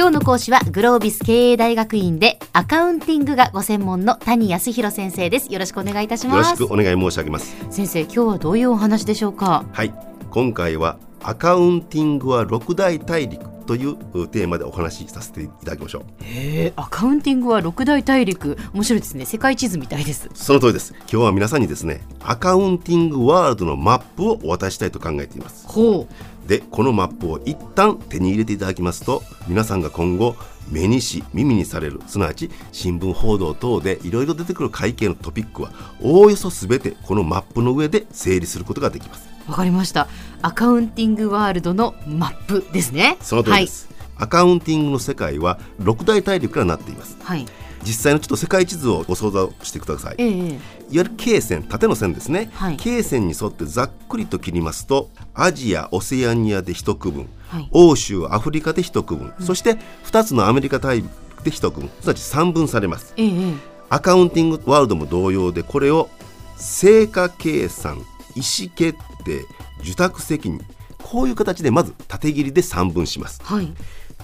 今日の講師はグロービス経営大学院でアカウンティングがご専門の谷康弘先生です。よろしくお願いいたしよろますしくお願い申し上げます。先生今日はどういうお話でしょうか？はい。今回はアカウンティングは六大大陸というテーマでお話しさせていただきましょう。へえアカウンティングは六大大陸？面白いですね世界地図みたいです。その通りです。今日は皆さんにですねアカウンティングワールドのマップをお渡ししたいと考えています。ほでこのマップを一旦手に入れていただきますと皆さんが今後目にし耳にされるすなわち新聞報道等でいろいろ出てくる会計のトピックはおおよそ全てこのマップの上で整理することができます。うわかりました。アカウンティングワールドのマップですね。その通りです、アカウンティングの世界は六大大陸からなっています。はい、はい、実際のちょっと世界地図をご想像してください。ええいわゆる経線縦の線ですね、はい。経線に沿ってざっくりと切りますとアジアオセアニアで一区分、はい。欧州アフリカで一区分、そして2つのアメリカ大陸で一区分すなわち3分されます。ええええ。アカウンティングワールドも同様でこれを成果計算意思決定受託責任こういう形でまず縦切りで3分しますはい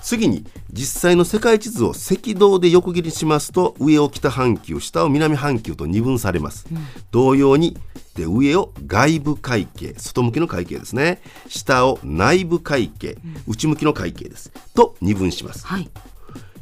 次に実際の世界地図を赤道で横切りしますと上を北半球下を南半球と二分されます、同様にで上を外部会計外向きの会計ですね。下を内部会計、内向きの会計です。と二分します。はい。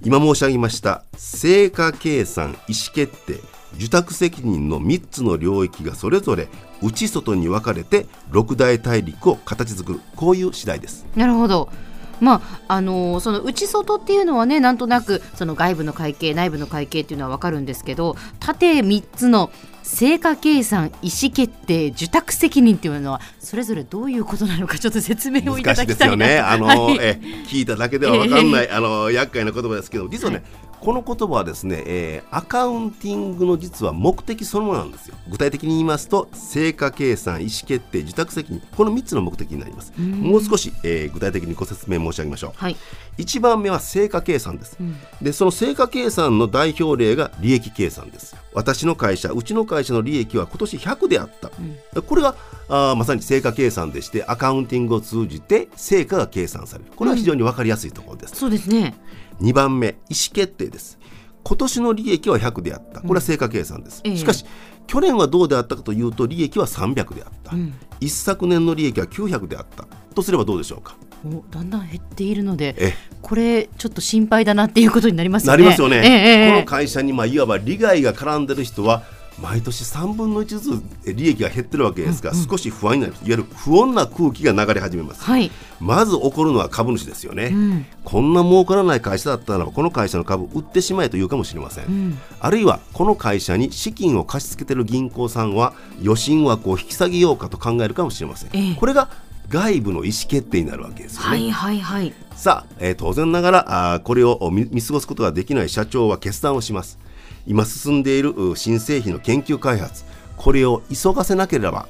今申し上げました成果計算意思決定受託責任の3つの領域がそれぞれ内外に分かれて六大大陸を形作る。こういう次第です。なるほど。まああのーその内外っていうのはねなんとなくその外部の会計内部の会計っていうのは分かるんですけど縦3つの成果計算意思決定受託責任っていうのはそれぞれどういうことなのかちょっと説明をいただきたいなよね。あの、はい。え聞いただけでは分かんない、あの厄介な言葉ですけど、実はね、この言葉はですね、えーアカウンティングの実は目的そのものなんですよ。具体的に言いますと、成果計算、意思決定、受託責任、この3つの目的になります。もう少し、えー具体的にご説明申し上げましょう。はい。1番目は成果計算です、でその成果計算の代表例が利益計算です。私の会社うちの会社の利益は今年100であった、これがあーまさに成果計算でしてアカウンティングを通じて成果が計算される。これは非常に分かりやすいところです、そうですね2番目意思決定です。今年の利益は100であった。これは成果計算です、ええ。しかし去年はどうであったかというと利益は300であった、一昨年の利益は900であった。とすればどうでしょうか？おだんだん減っているのでえこれちょっと心配だなっていうことになりますよなね。りますよね、え。この会社にまあいわば利害が絡んでる人は毎年3分の1ずつ利益が減ってるわけですが、少し不安になりますいわゆる不穏な空気が流れ始めます、はい。まず起こるのは株主ですよね、こんな儲からない会社だったならばこの会社の株売ってしまえと言うかもしれません、あるいはこの会社に資金を貸し付けてる銀行さんは余震枠を引き下げようかと考えるかもしれません、ええ。これが外部の意思決定になるわけですよね、はいはいはい。さあ、えー当然ながらあーこれを見見過ごすことができない社長は決断をします今進んでいるう新製品の研究開発。これを急がせなければ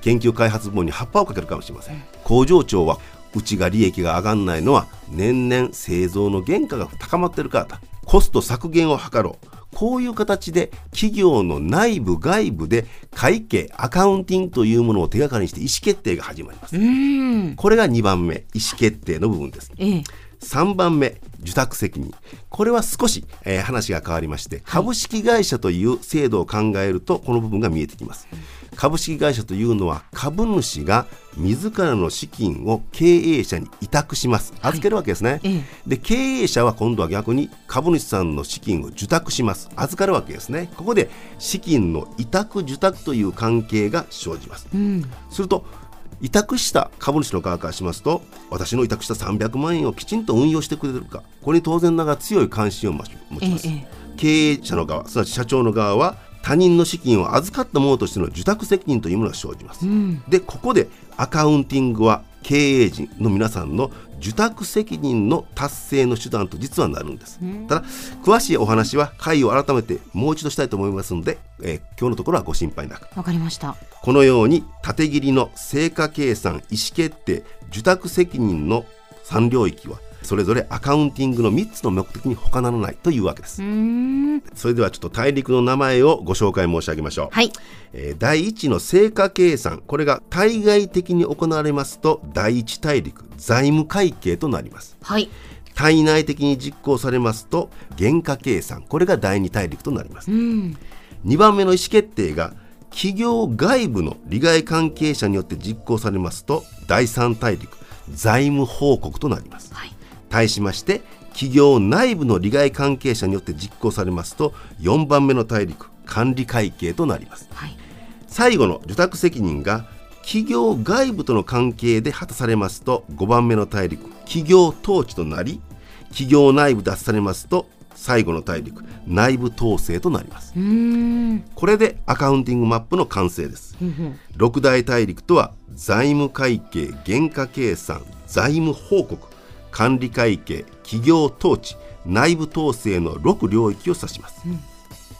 研究開発部門に葉っぱをかけるかもしれません。工場長はうちが利益が上がんないのは年々製造の原価が高まってるからだ。コスト削減を図ろう。こういう形で企業の内部外部で会計アカウンティングというものを手がかりにして意思決定が始まります。これが2番目意思決定の部分です。ええ3番目受託責任。これは少し、えー話が変わりまして株式会社という制度を考えるとこの部分が見えてきます。株式会社というのは株主が自らの資金を経営者に委託します。預けるわけですね、ええ。で経営者は今度は逆に株主さんの資金を受託します。預かるわけですね。ここで資金の委託受託という関係が生じます。うん。すると委託した株主の側からしますと私の委託した300万円をきちんと運用してくれるかこれに当然ながら強い関心を持ちます、えええ経営者の側すなわち社長の側は他人の資金を預かった者としての受託責任というものが生じます、うん。でここでアカウンティングは経営陣の皆さんの受託責任の達成の手段と実はなるんです、ただ詳しいお話は会を改めてもう一度したいと思いますので、えー今日のところはご心配なく。わかりました。このように縦切りの成果計算意思決定受託責任の3領域はそれぞれアカウンティングの3つの目的に他ならないというわけです、それではちょっと大陸の名前をご紹介申し上げましょう、はい。えー第1の成果計算。これが対外的に行われますと第一大陸財務会計となります。はい。体内的に実行されますと原価計算。これが第二大陸となります、うん。2番目の意思決定が企業外部の利害関係者によって実行されますと第三大陸財務報告となります。はい対しまして企業内部の利害関係者によって実行されますと4番目の大陸管理会計となります。はい。最後の受託責任が企業外部との関係で果たされますと5番目の大陸企業統治となり企業内部で果たされますと最後の大陸内部統制となります。これでアカウンティングマップの完成です。うんうん。六大大陸とは財務会計原価計算財務報告管理会計企業統治内部統制の6領域を指します、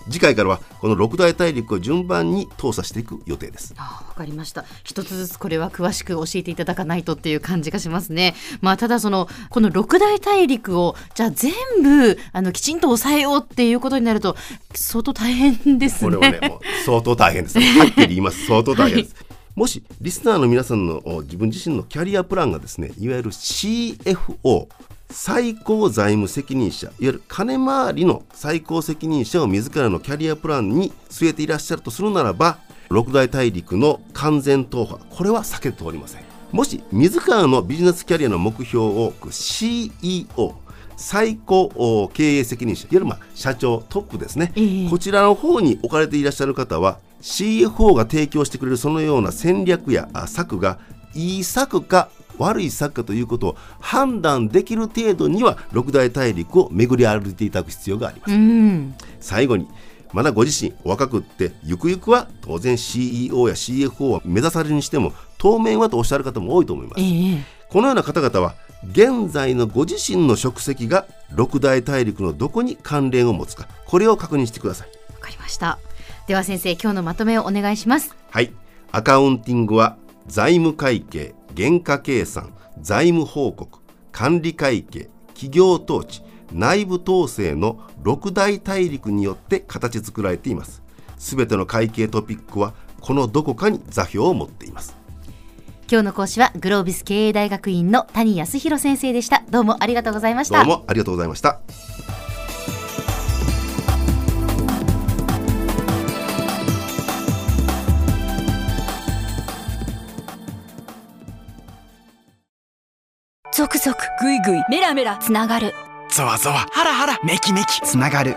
次回からはこの六大大陸を順番に通査していく予定です。あわかりました。一つずつこれは詳しく教えていただかないとっていう感じがしますね。まあただそのこの六大大陸をじゃあ全部あのきちんと抑えようっていうことになると相当大変ですね。これはねもう相当大変です。はっきり言います。相当大変です、もしリスナーの皆さんの自分自身のキャリアプランがですねいわゆる CFO 最高財務責任者いわゆる金回りの最高責任者を自らのキャリアプランに据えていらっしゃるとするならば六大大陸の完全踏破これは避けて通りません。もし自らのビジネスキャリアの目標を CEO 最高お経営責任者いわゆるまあ社長トップですね、ええこちらの方に置かれていらっしゃる方は CFO が提供してくれるそのような戦略やあ策がいい策か悪い策かということを判断できる程度には六大大陸を巡り歩いていただく必要があります。うん最後にまだご自身お若くってゆくゆくは当然 CEO や CFO を目指されるにしても当面はとおっしゃる方も多いと思います。ええこのような方々は現在のご自身の職責が六大大陸のどこに関連を持つかこれを確認してください。わかりましたでは先生今日のまとめをお願いしますはい。アカウンティングは財務会計、原価計算、財務報告、管理会計、企業統治、内部統制の六大大陸によって形作られています。すべての会計トピックはこのどこかに座標を持っています。今日の講師はグロービス経営大学院の谷康弘先生でした。どうもありがとうございました。どうもありがとうございました。ゾクゾクグイグイメラメラつながる。ゾワゾワハラハラメキメキ。つながる